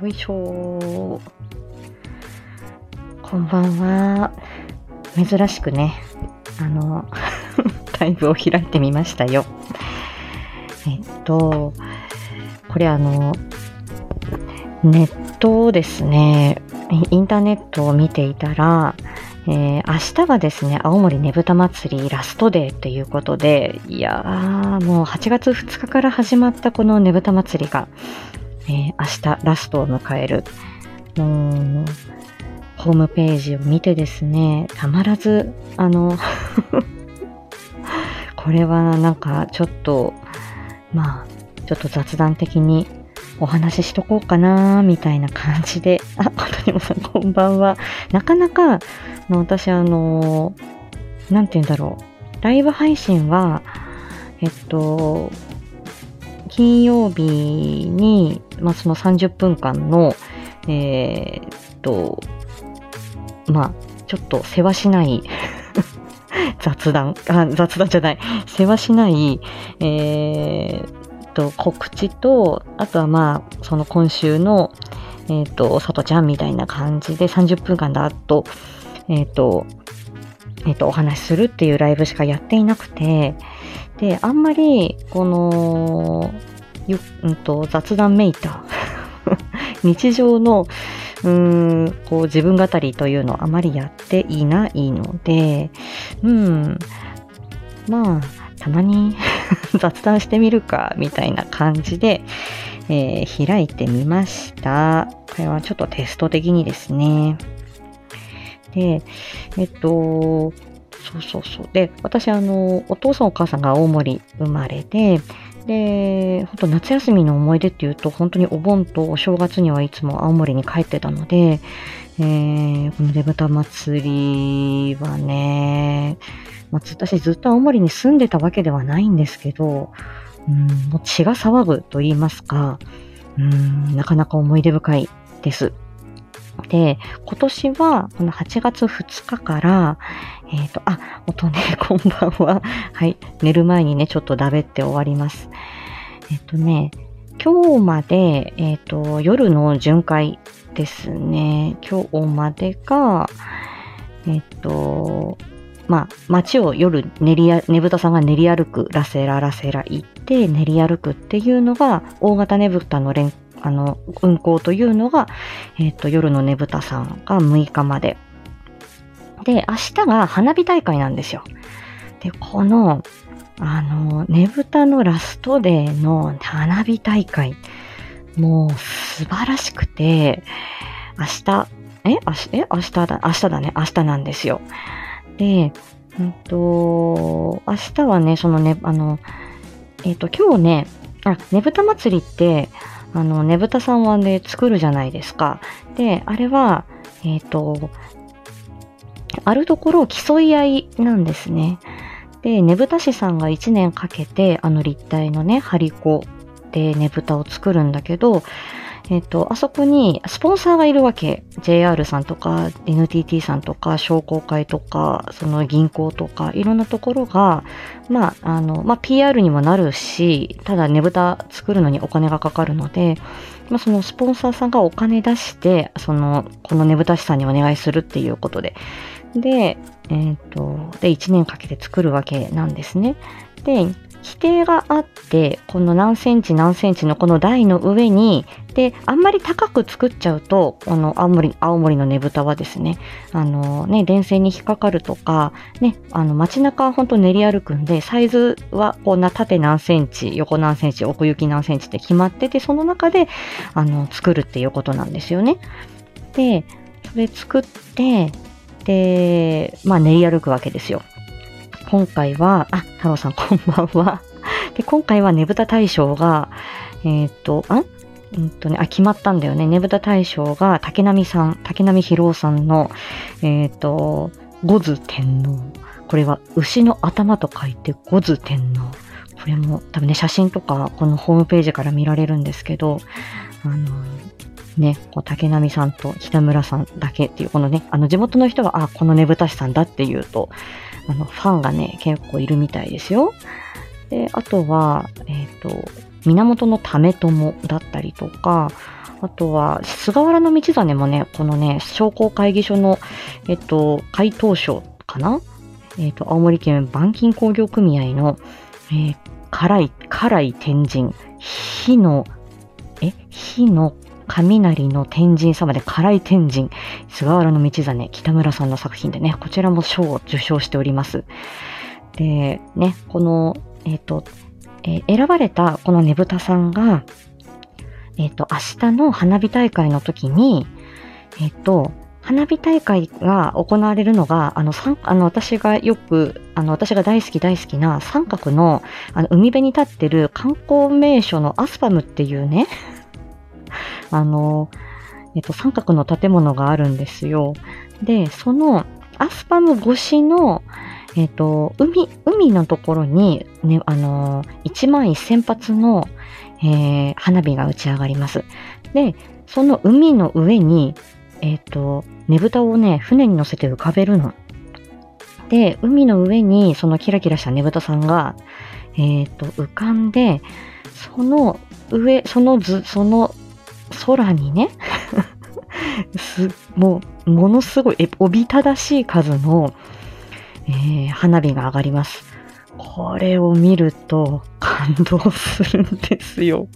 よいしょこんばんは。珍しくね、あの、ライブを開いてみましたよ。えっと、これあの、ネットですね、インターネットを見ていたら、えー、明日はですね、青森ねぶた祭りラストデーということで、いやー、もう8月2日から始まったこのねぶた祭りが、えー、明日ラストを迎える。もう、ホームページを見てですね、たまらず、あの これはなんかちょっと、まあ、ちょっと雑談的にお話ししとこうかな、みたいな感じで、あ、本当にもさんこんばんは。なかなか、私あの、なんて言うんだろう。ライブ配信は、えっと、金曜日に、まあ、その30分間の、えー、っと、まあ、ちょっと世話しない 雑談あ、雑談じゃない、世話しない、えー、と、告知と、あとはまあ、その今週の、えっ、ー、と、さとちゃんみたいな感じで30分間だと、えっ、と、えっ、と、お話しするっていうライブしかやっていなくて、で、あんまり、この、ゆ、うんと、雑談めいた 日常の、うーん、こう自分語りというのをあまりやっていないので、うん、まあ、たまに 雑談してみるか、みたいな感じで、えー、開いてみました。これはちょっとテスト的にですね。で、えっと、そうそうそう。で、私、あの、お父さんお母さんが大森生まれで、で、本当夏休みの思い出っていうと、本当にお盆とお正月にはいつも青森に帰ってたので、えー、このねぶた祭りはね、まあ、私ずっと青森に住んでたわけではないんですけど、うん、もう血が騒ぐと言いますか、うん、なかなか思い出深いです。で、今年は、この8月2日から、えっ、ー、と、あ、音ね、こんばんは。はい、寝る前にね、ちょっとだべって終わります。えっ、ー、とね、今日まで、えっ、ー、と、夜の巡回ですね。今日までが、えっ、と、まあ、街を夜練りや、ねぶたさんが練り歩く、ラセララセラ行って練り歩くっていうのが、大型ねぶたの連、あの、運行というのが、えっ、ー、と、夜のねぶたさんが6日まで。で、明日が花火大会なんですよ。で、この、あの、ねぶたのラストデーの花火大会、もう素晴らしくて、明日、え明日、え明日だ、明日だね、明日なんですよ。で、うんと、明日はね、そのね、あの、えっ、と、今日ね、あ、ねぶた祭りって、あの、ねぶたさんはね、作るじゃないですか。で、あれは、えっ、ー、と、あるところを競い合いなんですね。で、ねぶた師さんが1年かけて、あの立体のね、張り子でねぶたを作るんだけど、えっ、と、あそこにスポンサーがいるわけ。JR さんとか NTT さんとか商工会とか、その銀行とか、いろんなところが、まあ、あの、まあ、PR にもなるし、ただねぶた作るのにお金がかかるので、まあ、そのスポンサーさんがお金出して、その、このねぶた師さんにお願いするっていうことで。で、えっ、と、で、1年かけて作るわけなんですね。で、規定があって、この何センチ何センチのこの台の上に、で、あんまり高く作っちゃうと、この青森、青森のねぶたはですね、あのね、電線に引っかかるとか、ね、あの街中は本当練り歩くんで、サイズはこんな縦何センチ、横何センチ、奥行き何センチって決まってて、その中で、あの、作るっていうことなんですよね。で、それ作って、で、まあ練り歩くわけですよ。今回は、あ、太郎さんこんばんは。で、今回はねぶた大賞が、えっ、と、あうんとね、あ、決まったんだよね。ねぶた大賞が竹波さん、竹波博夫さんの、えっ、と、五頭天皇。これは牛の頭と書いて五頭天皇。これも多分ね、写真とかこのホームページから見られるんですけど、あの、ね、こう竹波さんと北村さんだけっていう、このね、あの地元の人は、あ、このねぶた師さんだっていうと、あの、ファンがね、結構いるみたいですよ。で、あとは、えっ、ー、と、源の為朝だったりとか、あとは、菅原道真もね、このね、商工会議所の、えっと、回答書かな？えっと、青森県板金工業組合の、えー、辛い、辛い天神、火の、え、火の雷の天神様で辛い天神、菅原道真、北村さんの作品でね、こちらも賞を受賞しております。で、ね、この、えっ、ー、と、えー、選ばれたこのねぶたさんが、えっ、ー、と、明日の花火大会の時に、えっ、と、花火大会が行われるのが、あの、あの私がよく、あの、私が大好き大好きな三角の、あの、海辺に立ってる観光名所のアスパムっていうね、あの、えっと、三角の建物があるんですよ。で、そのアスパム越しの、えっと、海、海のところに、ね、あの、1万1000発の、えー、花火が打ち上がります。で、その海の上に、えっ、と、ねぶたをね、船に乗せて浮かべるの。で、海の上にそのキラキラしたねぶたさんが、えっ、と、浮かんで、その上、その図、その空にね、もう、ものすごい、おびただしい数の、えー、花火が上がります。これを見ると感動するんですよ。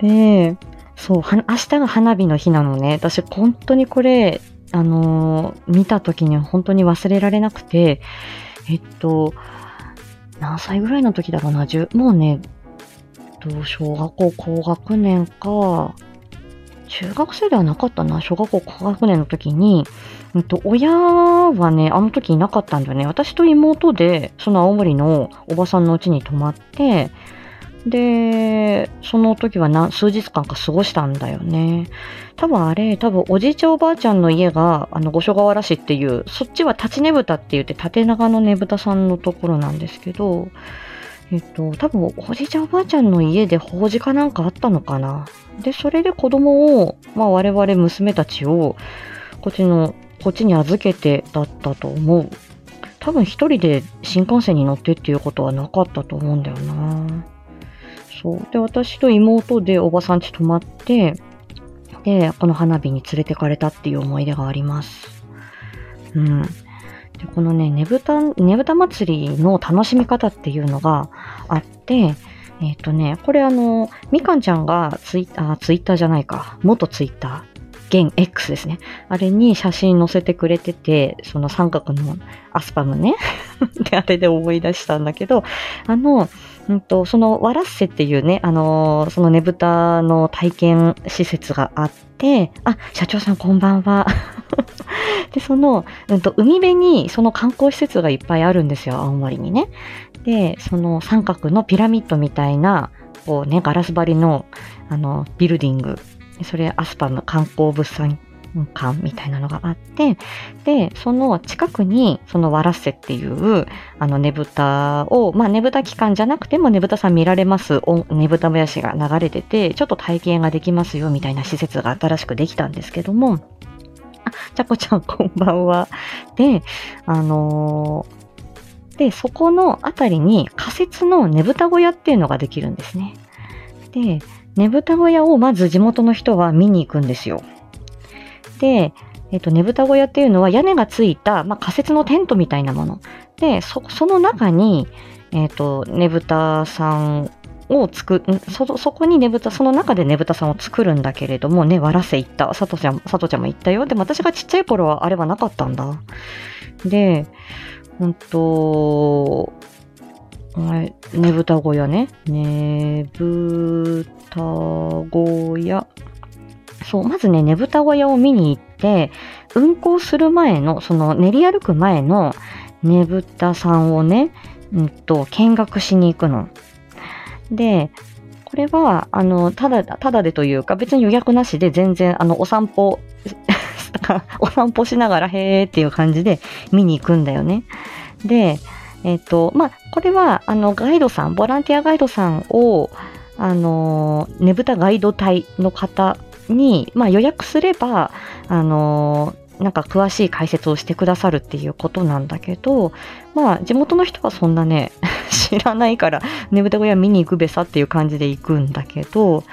で、そう、明日が花火の日なのね。私、本当にこれ、あのー、見た時に本当に忘れられなくて、えっと、何歳ぐらいの時だろうな、もうね、小学校高学年か、中学生ではなかったな、小学校高学年の時に、うんと、親はね、あの時いなかったんだよね。私と妹で、その青森のおばさんの家に泊まって、で、その時は何数日間か過ごしたんだよね。多分あれ、多分おじいちゃんおばあちゃんの家が、あの、五所川原市っていう、そっちは立ちねぶたって言って縦長のねぶたさんのところなんですけど、えっと、多分おじいちゃんおばあちゃんの家で法事かなんかあったのかな。で、それで子供を、まあ我々娘たちを、こっちの、こっちに預けてだったと思う。多分一人で新幹線に乗ってっていうことはなかったと思うんだよな。そう。で、私と妹でおばさん家泊まって、で、この花火に連れてかれたっていう思い出があります。うん。で、このね、ねぶた、ねぶた祭りの楽しみ方っていうのがあって、えっ、ー、とね、これあの、みかんちゃんがツイあツイッターじゃないか、元ツイッター、現 X ですね。あれに写真載せてくれてて、その三角のアスパムね。で、あれで思い出したんだけど、あの、うんと、そのわらっせっていうね、あのー、そのねぶたの体験施設があって、あ、社長さんこんばんは。で、その、うんと、海辺にその観光施設がいっぱいあるんですよ、青森にね。で、その三角のピラミッドみたいな、こうね、ガラス張りの、あの、ビルディング。それ、アスパム観光物産館みたいなのがあって、で、その近くに、そのわらっせっていう、あのねぶたを、まあねぶた期間じゃなくてもねぶたさん見られます、ねぶたもやしが流れてて、ちょっと体験ができますよみたいな施設が新しくできたんですけども、あ、ちゃこちゃんこんばんは。で、あのー、で、そこのあたりに仮設のねぶた小屋っていうのができるんですね。で、ねぶた小屋をまず地元の人は見に行くんですよ。で、えっ、と、ねぶた小屋っていうのは屋根がついた、まあ、仮設のテントみたいなもの。で、そ、その中に、えっ、と、ねぶたさんを作そ、そこにねぶた、その中でねぶたさんを作るんだけれども、ね、わらせ行った。さとちゃん、さとちゃんも行ったよ。でも私がちっちゃい頃はあれはなかったんだ。で、ほんと、ねぶた小屋ね。ねぶた小屋。そう、まずね、ねぶた小屋を見に行って、運行する前の、その練り歩く前のねぶたさんをね、うんと、見学しに行くの。で、これは、あの、ただ、ただでというか、別に予約なしで全然、あの、お散歩、お散歩しながら、へーっていう感じで見に行くんだよね。で、えっ、ー、と、まあ、これは、あの、ガイドさん、ボランティアガイドさんを、あの、ねぶたガイド隊の方に、まあ、予約すれば、あのなんか詳しい解説をしてくださるっていうことなんだけど、まあ地元の人はそんなね、知らないからねぶた小屋見に行くべさっていう感じで行くんだけど、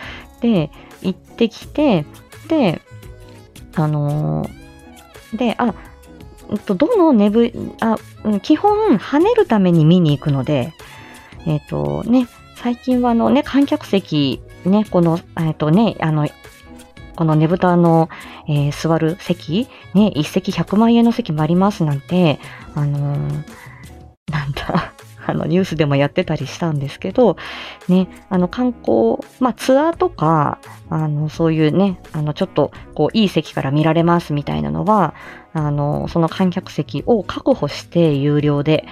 で、行ってきて、で、あのー、で、あ、どのねぶ、あ、基本跳ねるために見に行くので、えっ、ー、とね、最近はあのね、観客席、ね、この、えっ、ー、とね、あの、このねぶたの、えー、座る席、ね、一席100万円の席もありますなんて、あのー、なんだ、あの、ニュースでもやってたりしたんですけど、ね、あの、観光、まあ、ツアーとか、あの、そういうね、あの、ちょっと、こう、いい席から見られますみたいなのは、あの、その観客席を確保して有料で、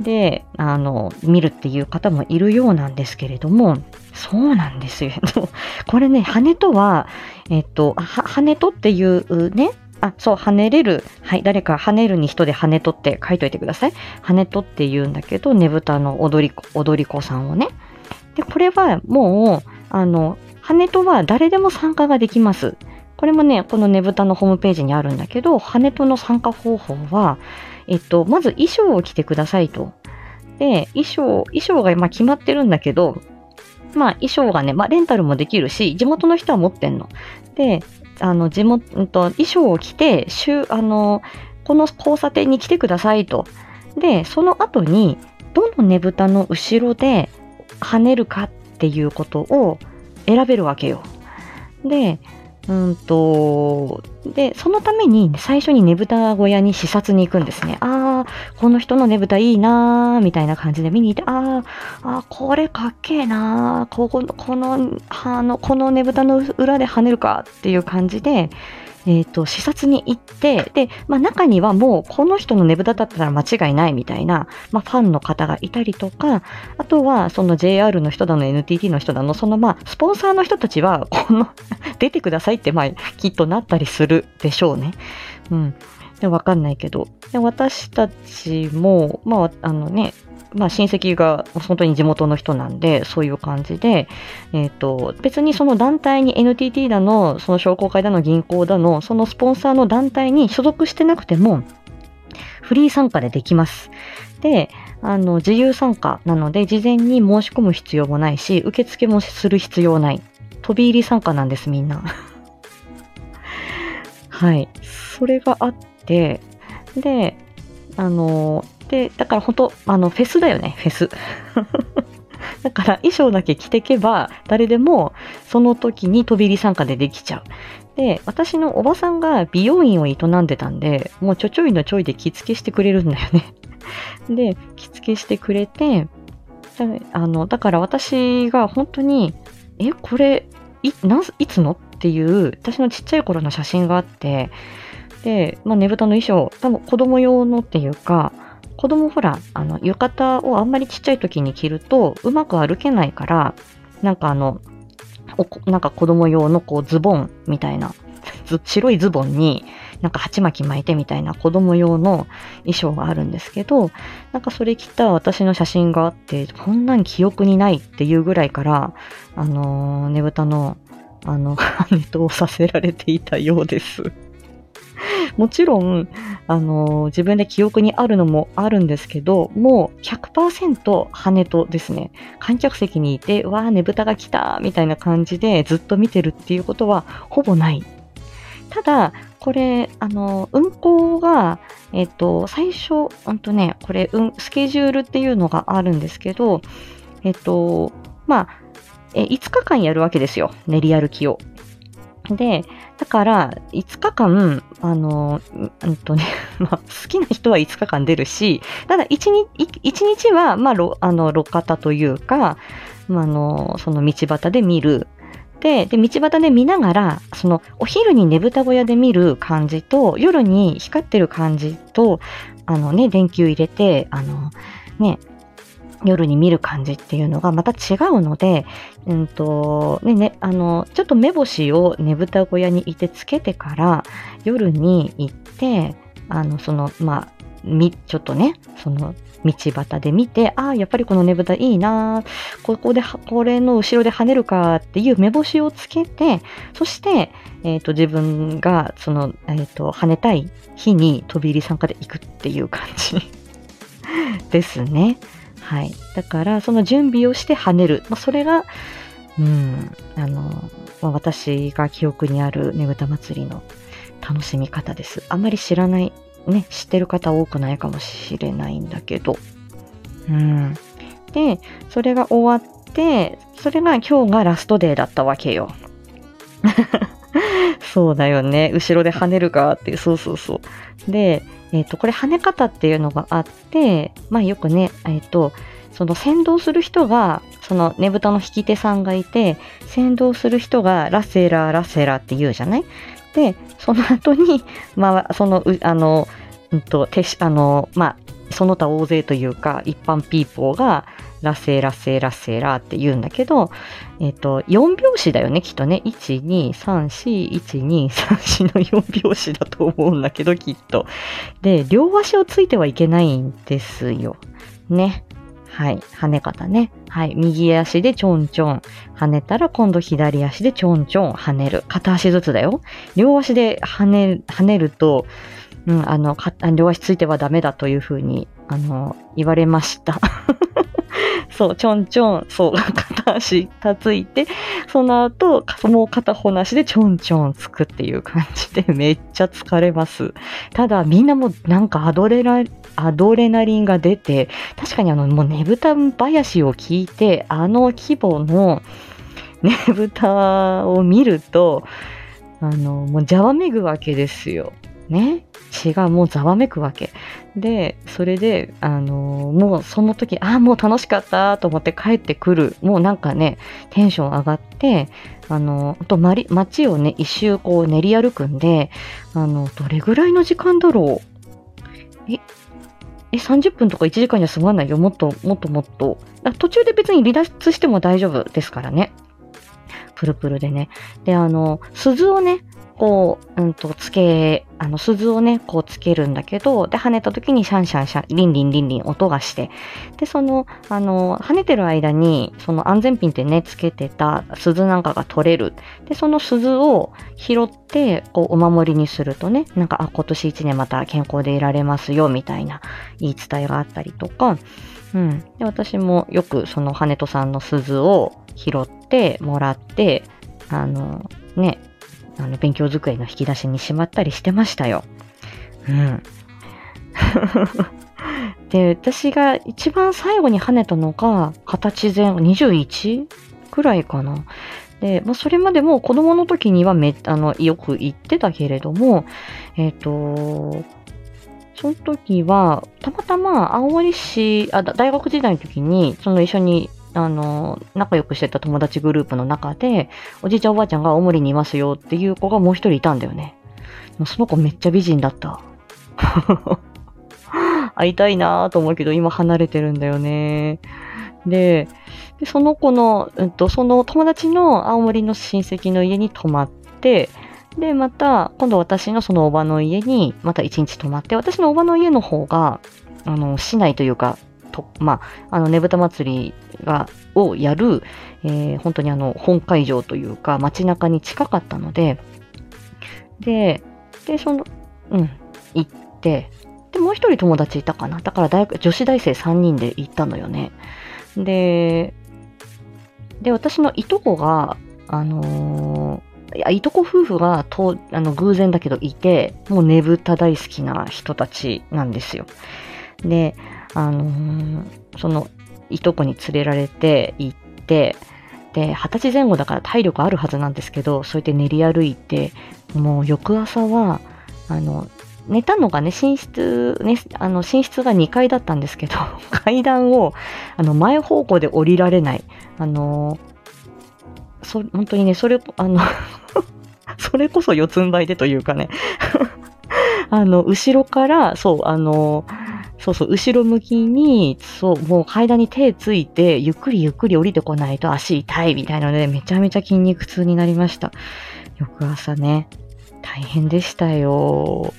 で、あの、見るっていう方もいるようなんですけれども、そうなんですよ。これね、羽とは、えっと、羽とっていうね、あ、そう、跳ねれる。はい、誰か跳ねるに人で跳ねとって書いといてください。跳ねとって言うんだけど、ねぶたの踊り子、踊り子さんをね。で、これはもう、あの、羽ねとは誰でも参加ができます。これもね、このねぶたのホームページにあるんだけど、羽との参加方法は、えっと、まず衣装を着てくださいと。で、衣装、衣装がま決まってるんだけど、まあ衣装がね、まあレンタルもできるし、地元の人は持ってんの。で、あの、地元と、衣装を着て、週、あの、この交差点に来てくださいと。で、その後に、どのねぶたの後ろで跳ねるかっていうことを選べるわけよ。で、うんと、で、そのために最初にねぶた小屋に視察に行くんですね。ああ、この人のねぶたいいなー、みたいな感じで見に行って、ああ、これかっけえなー、ここ、この、あの、このねぶたの裏で跳ねるかっていう感じで、えっ、ー、と、視察に行って、で、まあ中にはもうこの人のねぶただったら間違いないみたいな、まあファンの方がいたりとか、あとはその JR の人だの NTT の人だの、そのまあスポンサーの人たちは、この 出てくださいってまあきっとなったりするでしょうね。うん。でわかんないけど。で私たちも、まああのね、まあ、親戚が本当に地元の人なんで、そういう感じで、えっ、ー、と、別にその団体に NTT だの、その商工会だの、銀行だの、そのスポンサーの団体に所属してなくても、フリー参加でできます。で、あの、自由参加なので、事前に申し込む必要もないし、受付もする必要ない。飛び入り参加なんです、みんな。はい。それがあって、で、あの、で、だから本当、あの、フェスだよね、フェス。だから衣装だけ着てけば、誰でもその時に飛び入り参加でできちゃう。で、私のおばさんが美容院を営んでたんで、もうちょちょいのちょいで着付けしてくれるんだよね。で、着付けしてくれて、あの、だから私が本当に、え、これ、い、いつの？っていう、私のちっちゃい頃の写真があって、で、まあ、ねぶたの衣装、多分子供用のっていうか、子供ほら、あの、浴衣をあんまりちっちゃい時に着ると、うまく歩けないから、なんかあの、おなんか子供用のこうズボンみたいな、白いズボンになんか鉢巻き巻いてみたいな子供用の衣装があるんですけど、なんかそれ着た私の写真があって、こんなん記憶にないっていうぐらいから、あのー、ねぶたの、あの、ネットをさせられていたようです。もちろん、あの、自分で記憶にあるのもあるんですけど、もう100%羽とですね、観客席にいて、わー、ねぶたが来たみたいな感じでずっと見てるっていうことはほぼない。ただ、これ、あの、運行が、えっと、最初、うんとね、これ、うん、スケジュールっていうのがあるんですけど、えっと、まあ、え5日間やるわけですよ。練り歩きを。で、だから、5日間、あの、うんとね、まあ、好きな人は5日間出るし、ただ1日、1日は、まあ、あの、路肩というか、まあ、あの、その道端で見る。で、で、道端で見ながら、その、お昼にねぶた小屋で見る感じと、夜に光ってる感じと、あのね、電球入れて、あの、ね、夜に見る感じっていうのがまた違うので、うんとねね、あのちょっと目星をねぶた小屋にいてつけてから夜に行ってあのそのまあみ、ちょっとね、その、道端で見て、ああ、やっぱりこのねぶたいいなここで、これの後ろで跳ねるかっていう目星をつけて、そして、え、ー、と、自分が、その、えっ、ー、と、跳ねたい日に飛び入り参加で行くっていう感じ ですね。はい。だから、その準備をして跳ねる。まあ、それが、うん、あの、まあ、私が記憶にあるねぶた祭りの楽しみ方です。あんまり知らない、ね、知ってる方多くないかもしれないんだけど。うん。で、それが終わって、それが今日がラストデーだったわけよ。そうだよね。後ろで跳ねるかっていう、そうそうそう。で、えっ、ー、と、これ跳ね方っていうのがあって、まあよくね、えっ、ー、と、その先導する人が、そのねぶたの引き手さんがいて、先導する人がラセラーラセラーって言うじゃない？で、その後に、まあ、その、あの、うんと、てし、あの、まあ、その他大勢というか、一般ピーポーが、ラセーラセーラセーラって言うんだけど、えっ、ー、と、4拍子だよね、きっとね。1、2、3、4、1、2、3、4の4拍子だと思うんだけど、きっと。で、両足をついてはいけないんですよ。ね。はい。跳ね方ね。はい。右足でちょんちょん。跳ねたら今度左足でちょんちょん跳ねる。片足ずつだよ。両足で跳ね、跳ねると、うん、あの、両足ついてはダメだというふうに、あの、言われました。そう、ちょんちょん、そう、片足たついて、その後、もう片方の足でちょんちょんつくっていう感じで めっちゃ疲れます。ただ、みんなもなんかアドレラ、アドレナリンが出て、確かにあの、もうねぶた林を聞いて、あの規模のねぶたを見ると、あの、もうじゃわめぐわけですよ。ね。血がもうざわめくわけ。で、それで、あのもうその時、ああ、もう楽しかったと思って帰ってくる。もうなんかね、テンション上がって、あのと街をね、一周こう練り歩くんで、あの、どれぐらいの時間だろう。え、え、30分とか1時間じゃ済まないよ。もっと、もっともっと。途中で別に離脱しても大丈夫ですからね。プルプルでね。で、あの、鈴をね、こう、うんと、つけ、あの、鈴をね、こうつけるんだけど、で、跳ねた時にシャンシャンシャン、リンリンリンリン音がして、で、その、あの、跳ねてる間に、その安全ピンってね、つけてた鈴なんかが取れる。で、その鈴を拾って、こう、お守りにするとね、なんか、あ、今年一年また健康でいられますよ、みたいな言い伝えがあったりとか、うん。で、私もよくその羽戸さんの鈴を拾っててもらって、あの、ね、あの、勉強机の引き出しにしまったりしてましたよ。うん。で、私が一番最後に跳ねたのが、形前 21? くらいかな。で、まあ、それまでも子供の時にはめ、あの、よく行ってたけれども、えっ、ー、と、その時は、たまたま青森市、あ、大学時代の時に、その一緒にあの、仲良くしてた友達グループの中で、おじいちゃんおばあちゃんが青森にいますよっていう子がもう一人いたんだよね。その子めっちゃ美人だった。会いたいなぁと思うけど、今離れてるんだよね。で、でその子の、うんと、その友達の青森の親戚の家に泊まって、で、また、今度私のそのおばの家に、また一日泊まって、私のおばの家の方が、あの、市内というか、と、まあ、あの、ねぶた祭りが、をやる、えー、本当にあの、本会場というか、街中に近かったので、で、で、その、うん、行って、で、もう一人友達いたかな。だから大学、女子大生3人で行ったのよね。で、で、私のいとこが、あのー、いや、いとこ夫婦がと、あの、偶然だけどいて、もうねぶた大好きな人たちなんですよ。で、あのー、その、いとこに連れられて行って、で、二十歳前後だから体力あるはずなんですけど、そうやって練り歩いて、もう翌朝は、あの、寝たのがね、寝室、ね、あの、寝室が2階だったんですけど、階段を、あの、前方向で降りられない。あの、そ、本当にね、それ、あの それこそ四つん這いでというかね あの、後ろから、そう、あの、そうそう、後ろ向きに、そう、もう階段に手ついて、ゆっくりゆっくり降りてこないと足痛いみたいなので、めちゃめちゃ筋肉痛になりました。翌朝ね、大変でしたよ。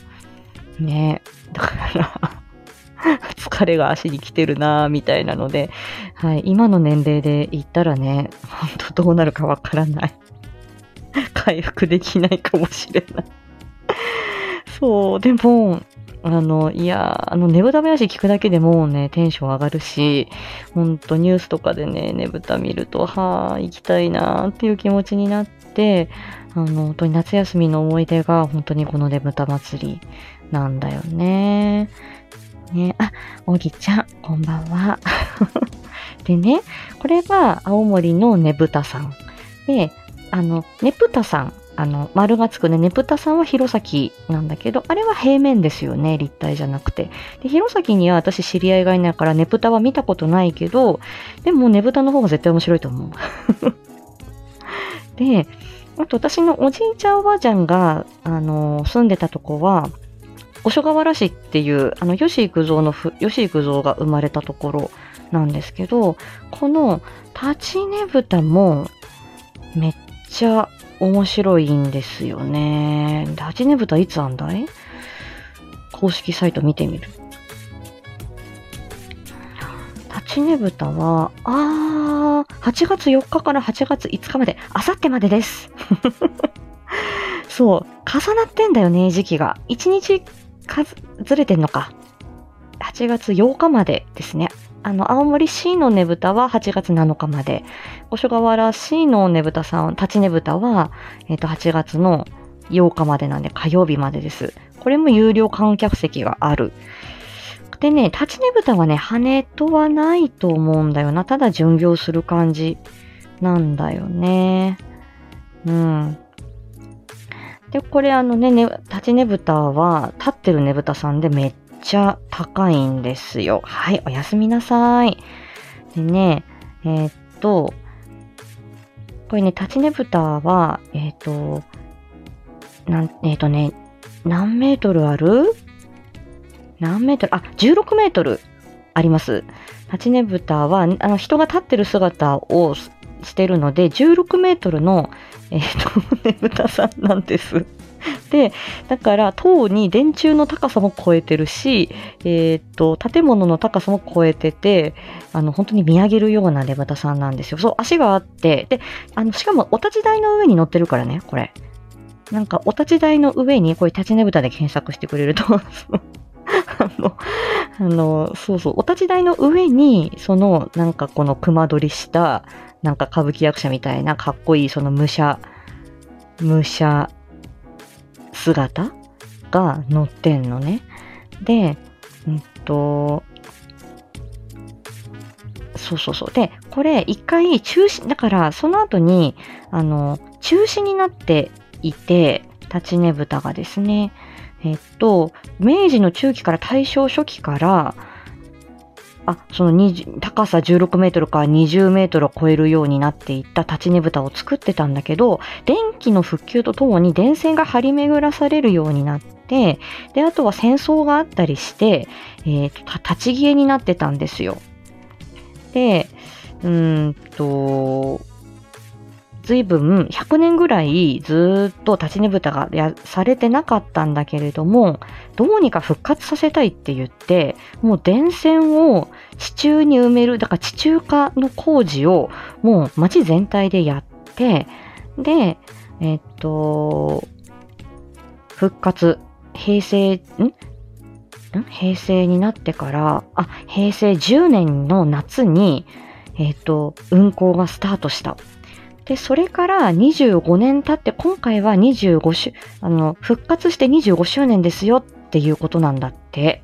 ね。だから 疲れが足に来てるなみたいなので、はい、今の年齢で言ったらね、ほんとどうなるかわからない。回復できないかもしれない。そう、でも、あの、いや、あの、ねぶた話聞くだけでもうね、テンション上がるし、ほんとニュースとかでね、ねぶた見ると、はあ、行きたいなっていう気持ちになって、あの、本当に夏休みの思い出が、本当にこのねぶた祭りなんだよね。ね、あ、おぎちゃん、こんばんは。でね、これが青森のねぶたさん。で、あの、ねぷたさんあの、丸がつくね、ねぷたさんは弘前なんだけど、あれは平面ですよね、立体じゃなくて。で、弘前には私知り合いがいないから、ねぷたは見たことないけど、でもねぶたの方が絶対面白いと思う。で、あと私のおじいちゃんおばあちゃんが、あの、住んでたとこは、五所川原市っていう、あの、吉幾三のふ、吉幾三が生まれたところなんですけど、この立ちねぶたもめっちゃ面白いんですよね。ラジネブタいつあんだい？公式サイト見てみる。立ちねぶたは、あー、8月4日から8月5日まで、あさってまでです。そう、重なってんだよね、時期が。1日かずれてんのか。8月8日までですね。あの、青森市のねぶたは8月7日まで、五所川原市のねぶたさん、立ちねぶたは、えっ、と、8月の8日までなんで火曜日までです。これも有料観客席がある。でね、立ちねぶたはね、羽とはないと思うんだよな。ただ巡業する感じなんだよね。うん。で、これあのね、ね立ちねぶたは立ってるねぶたさんでめっちゃ高いんですよ。はい、おやすみなさい。でね、えー、っと、これね、立ちねぶたは、えー、っと、なん、えー、っとね、何メートルある？何メートル？あ、16メートルあります。立ちねぶたは、あの、人が立ってる姿をしてるので、16メートルの、えっ、と、ねぶたさんなんです。で、だから、塔に電柱の高さも超えてるし、えー、っと、建物の高さも超えてて、あの、本当に見上げるようなねぶたさんなんですよ。そう、足があって、で、あの、しかもお立ち台の上に乗ってるからね、これ。なんか、お立ち台の上に、これ、立ちねぶたで検索してくれると、あの、あの、そうそう、お立ち台の上に、その、なんかこの熊取りした、なんか歌舞伎役者みたいなかっこいい、その武者、武者姿が載ってんのね。で、うんと、そうそうそう。で、これ一回中止、だからその後に、あの、中止になっていて、立ちねぶたがですね、えっと、明治の中期から大正初期から、あ、その高さ16メートルから20メートルを超えるようになっていった立ちねぶたを作ってたんだけど、電気の復旧とともに電線が張り巡らされるようになって、で、あとは戦争があったりして、えっ、ー、と、立ち消えになってたんですよ。で、うんと、随分100年ぐらいずっと立ちねぶたがやされてなかったんだけれども、どうにか復活させたいって言って、もう電線を地中に埋める、だから地中化の工事をもう街全体でやって、で、えっと、復活、平成、ん？平成になってから、あ、平成10年の夏に、えっと、運行がスタートした。で、それから25年経って、今回は25周、あの、復活して25周年ですよっていうことなんだって。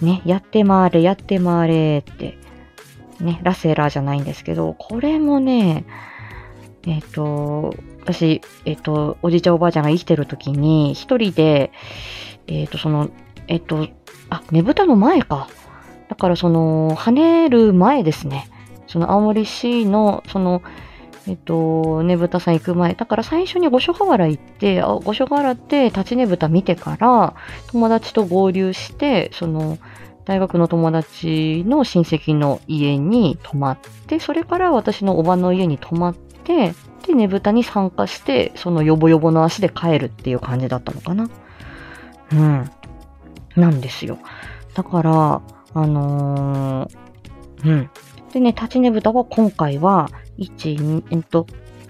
ね、やって回れ、やって回れって。ね、ラセラーじゃないんですけど、これもね、えっ、ー、と、私、えっ、ー、と、おじいちゃんおばあちゃんが生きてる時に、一人で、えっ、ー、と、その、えっ、と、あ、ねぶたの前か。だからその、跳ねる前ですね。その青森市の、その、えっと、ねぶたさん行く前。だから最初に五所川原行って、あ五所川原って立ちねぶた見てから、友達と合流して、その、大学の友達の親戚の家に泊まって、それから私のおばの家に泊まって、で、ねぶたに参加して、そのヨボヨボの足で帰るっていう感じだったのかな。うん。なんですよ。だから、あのーうん。でね、立ちねぶたは今回は、1、2えっと、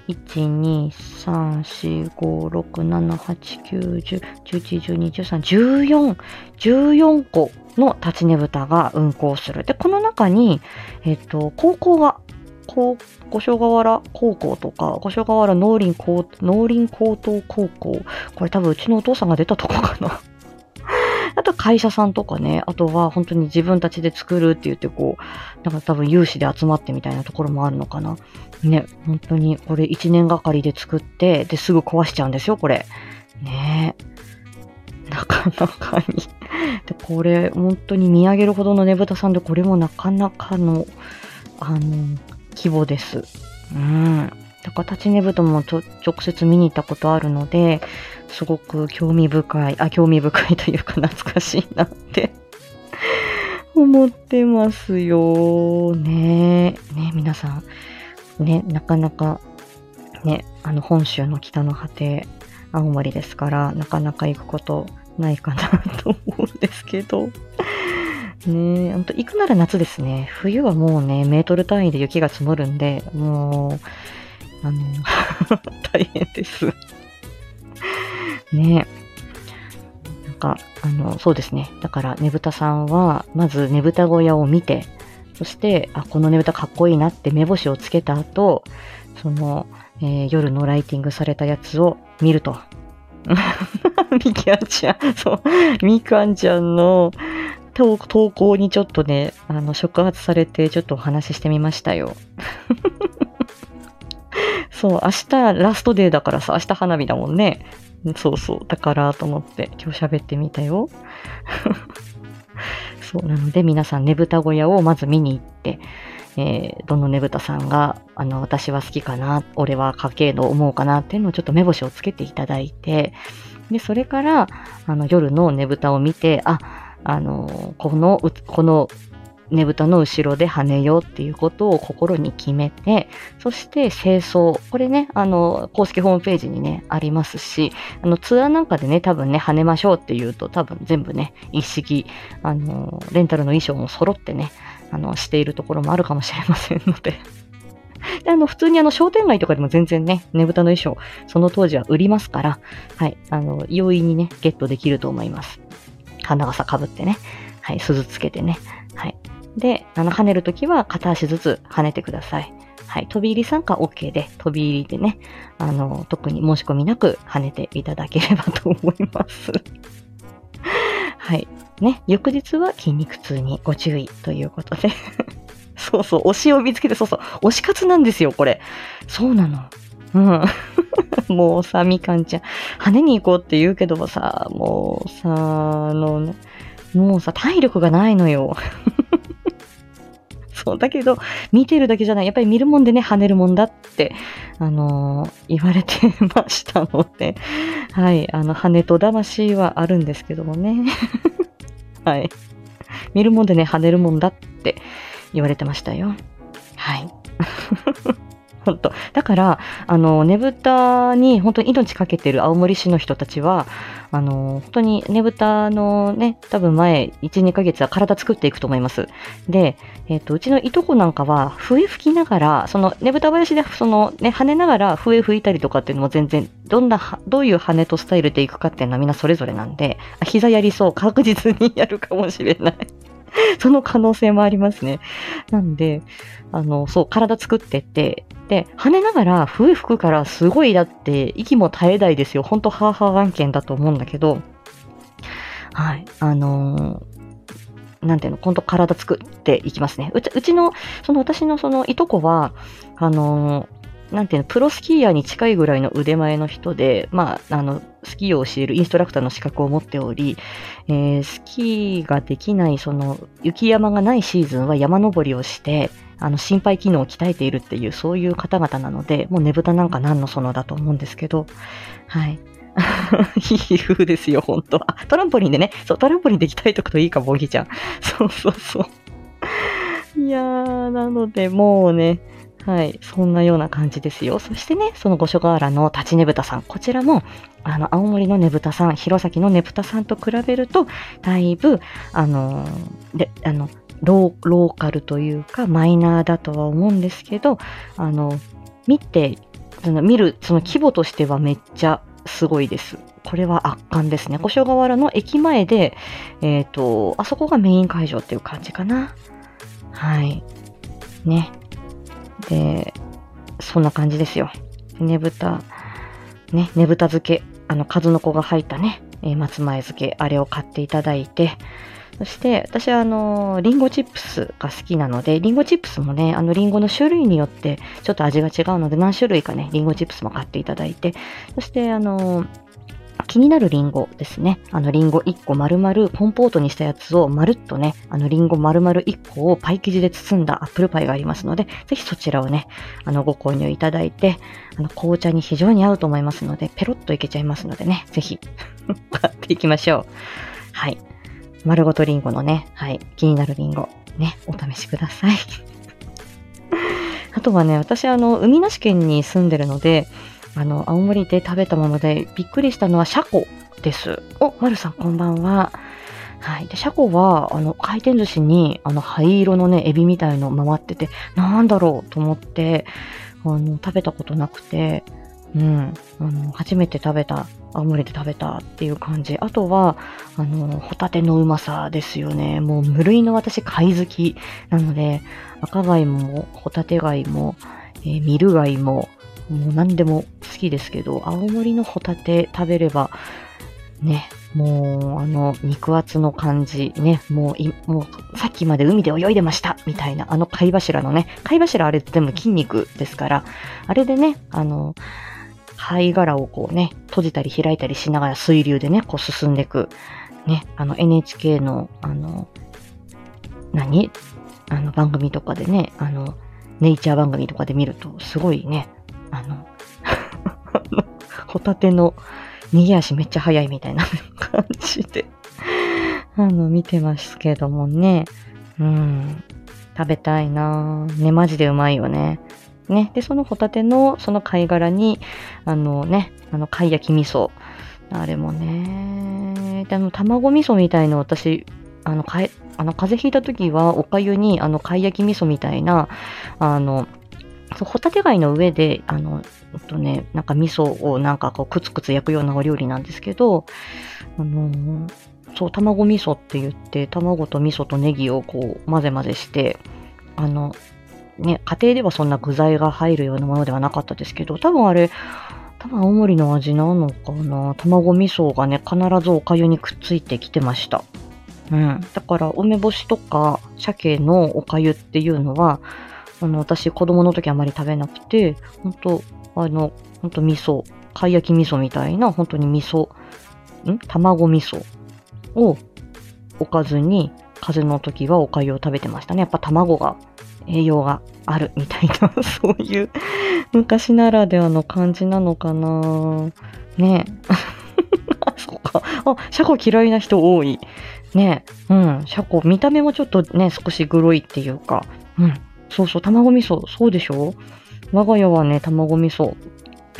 1、2、3、4、5、6、7、8、9、10、11、12、13、14、14個の立ちねぶたが運行する。で、この中に、えっと、高校が、こう、五所川原高校とか、五所川原農林高、農林高等高校。これ多分うちのお父さんが出たとこかな。会社さんとかね、あとは本当に自分たちで作るって言ってこう、なんか多分有志で集まってみたいなところもあるのかな。ね、本当にこれ1年がかりで作って、で、すぐ壊しちゃうんですよ、これ。ねえ。なかなかに。で、これ、本当に見上げるほどのねぶたさんで、これもなかなかの、あの、規模です。うん。だから立ちねぶたもちょ直接見に行ったことあるので、すごく興味深い、あ、興味深いというか懐かしいなって 思ってますよ。ねね皆さん。ね、なかなか、ね、あの、本州の北の果て、青森ですから、なかなか行くことないかなと思うんですけど。ねほんと行くなら夏ですね。冬はもうね、メートル単位で雪が積もるんで、もう、あの、大変です。ねなんか、あの、そうですね。だから、ねぶたさんは、まずねぶた小屋を見て、そして、あ、このねぶたかっこいいなって目星をつけた後、その、えー夜のライティングされたやつを見ると。みきあちゃん、そう、みかんちゃんの投投稿にちょっとね、あの、触発されて、ちょっとお話ししてみましたよ。そう、明日ラストデーだからさ、明日花火だもんね。そうそう。だからと思って今日喋ってみたよ。そう、なので皆さんねぶた小屋をまず見に行って、えーどのねぶたさんが、あの、私は好きかな、俺は家系の思うかなっていうのをちょっと目星をつけていただいて、で、それから、あの、夜のねぶたを見て、あ、あの、この、このねぶたの後ろで跳ねようっていうことを心に決めて、そして清掃。これね、あの、公式ホームページにね、ありますし、あの、ツアーなんかでね、多分ね、跳ねましょうっていうと、多分全部ね、一式、あの、レンタルの衣装も揃ってね、あの、しているところもあるかもしれませんので。で、あの、普通にあの、商店街とかでも全然ね、ねぶたの衣装、その当時は売りますから、はい、あの、容易にね、ゲットできると思います。花笠かぶってね、はい、鈴つけてね、はい。で、あの、跳ねるときは片足ずつ跳ねてください。はい。飛び入り参加 OK で、飛び入りでね、あの、特に申し込みなく跳ねていただければと思います。はい。ね、翌日は筋肉痛にご注意ということで。そうそう、推しを見つけて、そうそう、推し活なんですよ、これ。そうなの。うん。もうさ、みかんちゃん、跳ねに行こうって言うけどもさ、もうさ、あのね、もうさ、体力がないのよ。そう、だけど、見てるだけじゃない。やっぱり見るもんでね、跳ねるもんだって、あのー言われてましたので、はい、あの、跳ねと魂はあるんですけどもね。はい。見るもんでね、跳ねるもんだって言われてましたよ。はい。本当だから、あの、ねぶたに本当に命かけてる青森市の人たちは、あの、本当にねぶたのね、多分前、1、2ヶ月は体作っていくと思います。で、えっ、と、うちのいとこなんかは、笛吹きながら、そのねぶた林で、そのね、跳ねながら笛吹いたりとかっていうのも全然、どんな、どういう跳ねとスタイルでいくかっていうのはみんなそれぞれなんで、膝やりそう、確実にやるかもしれない。その可能性もありますね。なんで、あの、そう、体作ってって、で、跳ねながら笛吹くからすごいだって、息も絶えないですよ。ほんとハーハー案件だと思うんだけど、はい、あのーなんていうの、ほんと体作っていきますね。うちうちの、その私のそのいとこは、あのーなんていうの、プロスキーヤーに近いぐらいの腕前の人で、まあ、あの、スキーを教えるインストラクターの資格を持っており、えースキーができない、その、雪山がないシーズンは山登りをして、あの、心肺機能を鍛えているっていう、そういう方々なので、もうねぶたなんか何のそのだと思うんですけど、はい。いい風ですよ、本当あ、トランポリンでね、そう、トランポリンで鍛えとくといいか、ボギちゃん。そうそうそう。いやー、なので、もうね、はい。そんなような感じですよ。そしてね、その五所川原の立ちねぶたさん。こちらも、あの、青森のねぶたさん、弘前のねぶたさんと比べると、だいぶ、あの、で、あの、ローカルというか、マイナーだとは思うんですけど、あの、見て、その見る、その規模としてはめっちゃすごいです。これは圧巻ですね。五所川原の駅前で、えっ、ー、と、あそこがメイン会場っていう感じかな。はい。ね。で、そんな感じですよ。ねぶた、ね、ねぶた漬け、あの、数の子が入ったね、えー、松前漬け、あれを買っていただいて、そして、私は、あの、リンゴチップスが好きなので、リンゴチップスもね、あの、リンゴの種類によって、ちょっと味が違うので、何種類かね、リンゴチップスも買っていただいて、そして、あの、気になるリンゴですね。あのリンゴ1個丸々コンポートにしたやつをまるっとね、あのリンゴ丸々1個をパイ生地で包んだアップルパイがありますので、ぜひそちらをね、あのご購入いただいて、あの紅茶に非常に合うと思いますので、ペロッといけちゃいますのでね、ぜひ 買っていきましょう。はい。丸ごとリンゴのね、はい、気になるリンゴ、ね、お試しください。あとはね、私あの、海なし県に住んでるので、あの、青森で食べたものでびっくりしたのはシャコです。お、まるさんこんばんは。はい。で、シャコは、あの、回転寿司に、あの、灰色のね、エビみたいの回ってて、なんだろうと思って、あの、食べたことなくて、うん。あの、初めて食べた、青森で食べたっていう感じ。あとは、あの、ホタテのうまさですよね。もう無類の私、貝好きなので、赤貝も、ホタテ貝も、えー、ミル貝も、もう何でも好きですけど、青森のホタテ食べれば、ね、もう、あの、肉厚の感じ、ね、もう、もう、さっきまで海で泳いでました、みたいな、あの貝柱のね、貝柱あれ全部筋肉ですから、あれでね、あの、貝殻をこうね、閉じたり開いたりしながら水流でね、こう進んでいく、ね、あの NHK の、あの、何？あの番組とかでね、あの、ネイチャー番組とかで見ると、すごいね、あの、ホタテの逃げ足めっちゃ速いみたいな感じであの、見てますけどもね。うん。食べたいなぁね、マジでうまいよね。ね。で、そのホタテの、その貝殻に、あのね、あの、貝焼き味噌。あれもね、で、あの、卵味噌みたいの私、あの、かえ、あの、風邪ひいた時は、お粥に、あの、貝焼き味噌みたいな、あの、そう、ホタテ貝の上で、あの、えっとね、なんか味噌をなんかこう、くつくつ焼くようなお料理なんですけど、あのー、そう、卵味噌って言って、卵と味噌とネギをこう、混ぜ混ぜして、あの、ね、家庭ではそんな具材が入るようなものではなかったですけど、多分あれ、多分青森の味なのかな？卵味噌がね、必ずお粥にくっついてきてました。うん。だから、梅干しとか鮭のお粥っていうのは、あの、私、子供の時あまり食べなくて、本当あの、本当味噌、貝焼き味噌みたいな、本当に味噌、ん？卵味噌をおかずに、風邪の時はお粥を食べてましたね。やっぱ卵が、栄養があるみたいな、そういう昔ならではの感じなのかなねえ。そうか。あ、シャコ嫌いな人多い。ねえ。うん。シャコ、見た目もちょっとね、少しグロいっていうか。うん。そうそう、卵味噌、そうでしょ？我が家はね、卵味噌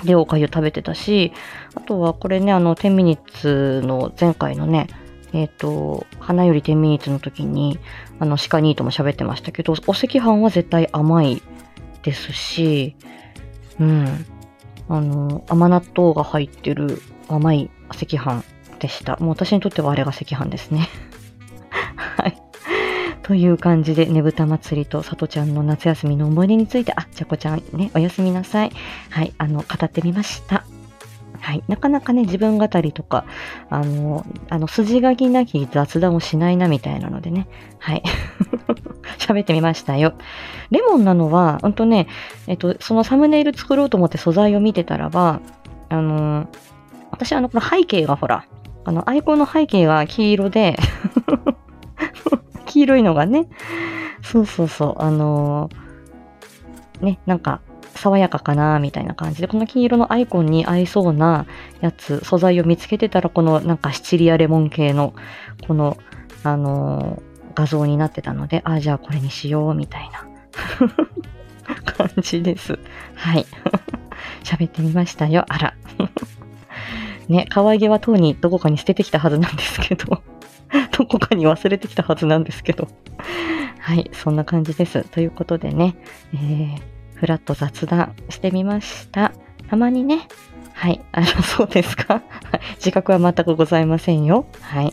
でおかゆ食べてたし、あとはこれね、あの、10ミニッツの前回のね、えっ、ー、と、花より10ミニッツの時に、あの、鹿ニートも喋ってましたけど、お赤飯は絶対甘いですし、うん。あの、甘納豆が入ってる甘い赤飯でした。もう私にとってはあれが赤飯ですね。はい。という感じで、ねぶた祭りとさとちゃんの夏休みの思い出について、あ、ちゃこちゃんね、おやすみなさい。はい、あの、語ってみました。はい。なかなかね、自分語りとか、あの、あの、筋書きなき雑談をしないなみたいなのでね。はい。喋ってみましたよ。レモンなのは、ほんとね、えっと、そのサムネイル作ろうと思って素材を見てたらば、あの、私あの、この背景がほら、あの、アイコンの背景が黄色で 黄色いのがね。そうそうそう。あの、ね、なんか、爽やかかなみたいな感じで、この黄色のアイコンに合いそうなやつ、素材を見つけてたら、このなんかシチリアレモン系の、この、あのー、画像になってたので、あ、じゃあこれにしよう、みたいな。感じです。はい。喋ってみましたよ。あら。ね、可愛げはとうにどこかに捨ててきたはずなんですけど、どこかに忘れてきたはずなんですけど。はい、そんな感じです。ということでね、えー、ふらっと雑談してみました。たまにね、はい、あの、そうですか自覚は全くございませんよ。はい。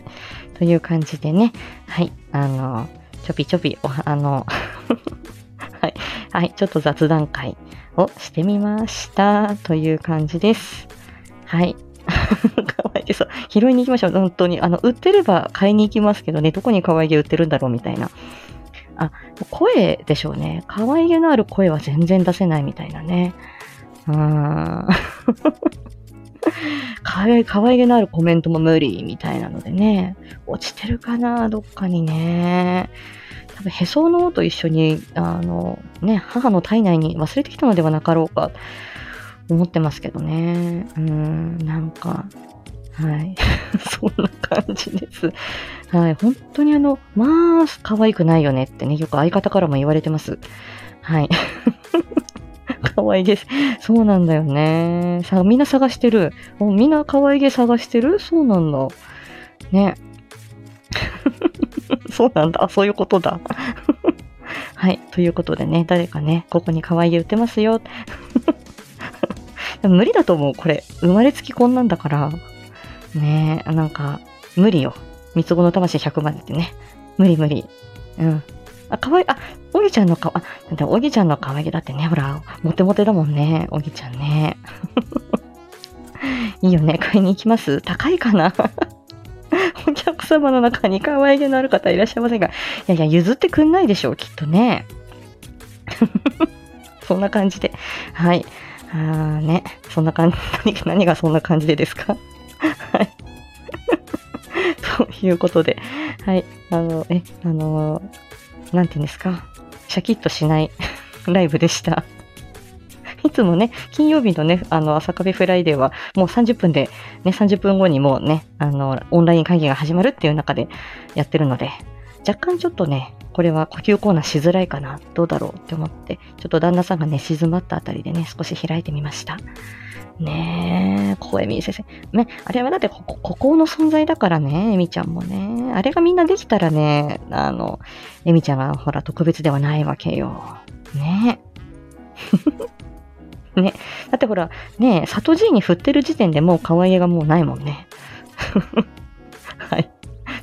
という感じでね、はい、あの、ちょびちょび、おあの、はい、はい、ちょっと雑談会をしてみました。という感じです。はい。かわいそう。拾いに行きましょう。本当に。あの、売ってれば買いに行きますけどね、どこに可愛げ売ってるんだろうみたいな。あ、声でしょうね。可愛げのある声は全然出せないみたいなね。うーん。かわいかわいげのあるコメントも無理みたいなのでね。落ちてるかなどっかにね。多分へその緒と一緒に、あの、ね、母の体内に忘れてきたのではなかろうか。思ってますけどね。うん、なんか、はい。そんな感じです。はい。本当にあの、まあ、可愛くないよねってね、よく相方からも言われてます。はい。可愛げ、そうなんだよね。さ、みんな探してる。もうみんな可愛げ探してる？そうなんだ。ね。そうなんだ。そういうことだ。はい。ということでね、誰かね、ここに可愛げ売ってますよ。無理だと思う、これ。生まれつきこんなんだから。ねえ、なんか、無理よ。三つ子の魂100までってね。無理無理。うん。あ、かわいい、あ、おぎちゃんのか、あ、だっておぎちゃんの可愛げだってね、ほら、モテモテだもんね、おぎちゃんね。いいよね、買いに行きます？高いかな？お客様の中に可愛げのある方いらっしゃいませんが、いやいや、譲ってくんないでしょう、きっとね。そんな感じで。はい。あーね、そんな感じ、何何がそんな感じでですか？はい。ということで、はい、あの、え、あの、なんて言うんですか、シャキッとしない ライブでした。いつもね、金曜日のね、あの、朝壁フライデーは、もう30分で、ね、30分後にもうね、あの、オンライン会議が始まるっていう中でやってるので、若干ちょっとね、これは呼吸コーナーしづらいかな、どうだろうって思って、ちょっと旦那さんがね、静まったあたりでね、少し開いてみました。ねえ、声見先生。ね、あれはだってここ、ここの存在だからね、エミちゃんもね。あれがみんなできたらね、あの、エミちゃんがほら特別ではないわけよ。ねえ ね。だってほら、ねえ、里 G に振ってる時点でもう可愛げがもうないもんね。はい。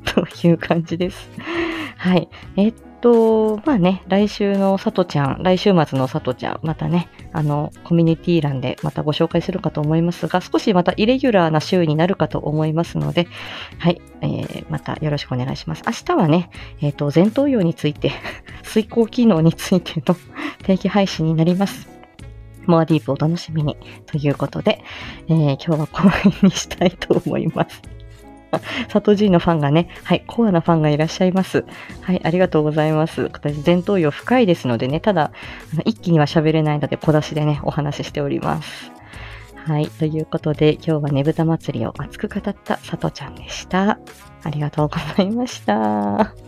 という感じです。はい。えっと、まあね、来週のさとちゃん、来週末のさとちゃん、またね、あの、コミュニティ欄でまたご紹介するかと思いますが、少しまたイレギュラーな週になるかと思いますので、はい、えー、またよろしくお願いします。明日はね、えっ、ー、と、前頭葉について、遂行機能についての 定期配信になります。モアディープお楽しみに。ということで、えー、今日はこの辺にしたいと思います。佐藤 G のファンがね、はい、コアなファンがいらっしゃいます。はい、ありがとうございます。私、前頭葉深いですのでね、ただ、一気には喋れないので、小出しでね、お話ししております。はい、ということで、今日はねぶた祭りを熱く語った佐藤ちゃんでした。ありがとうございました。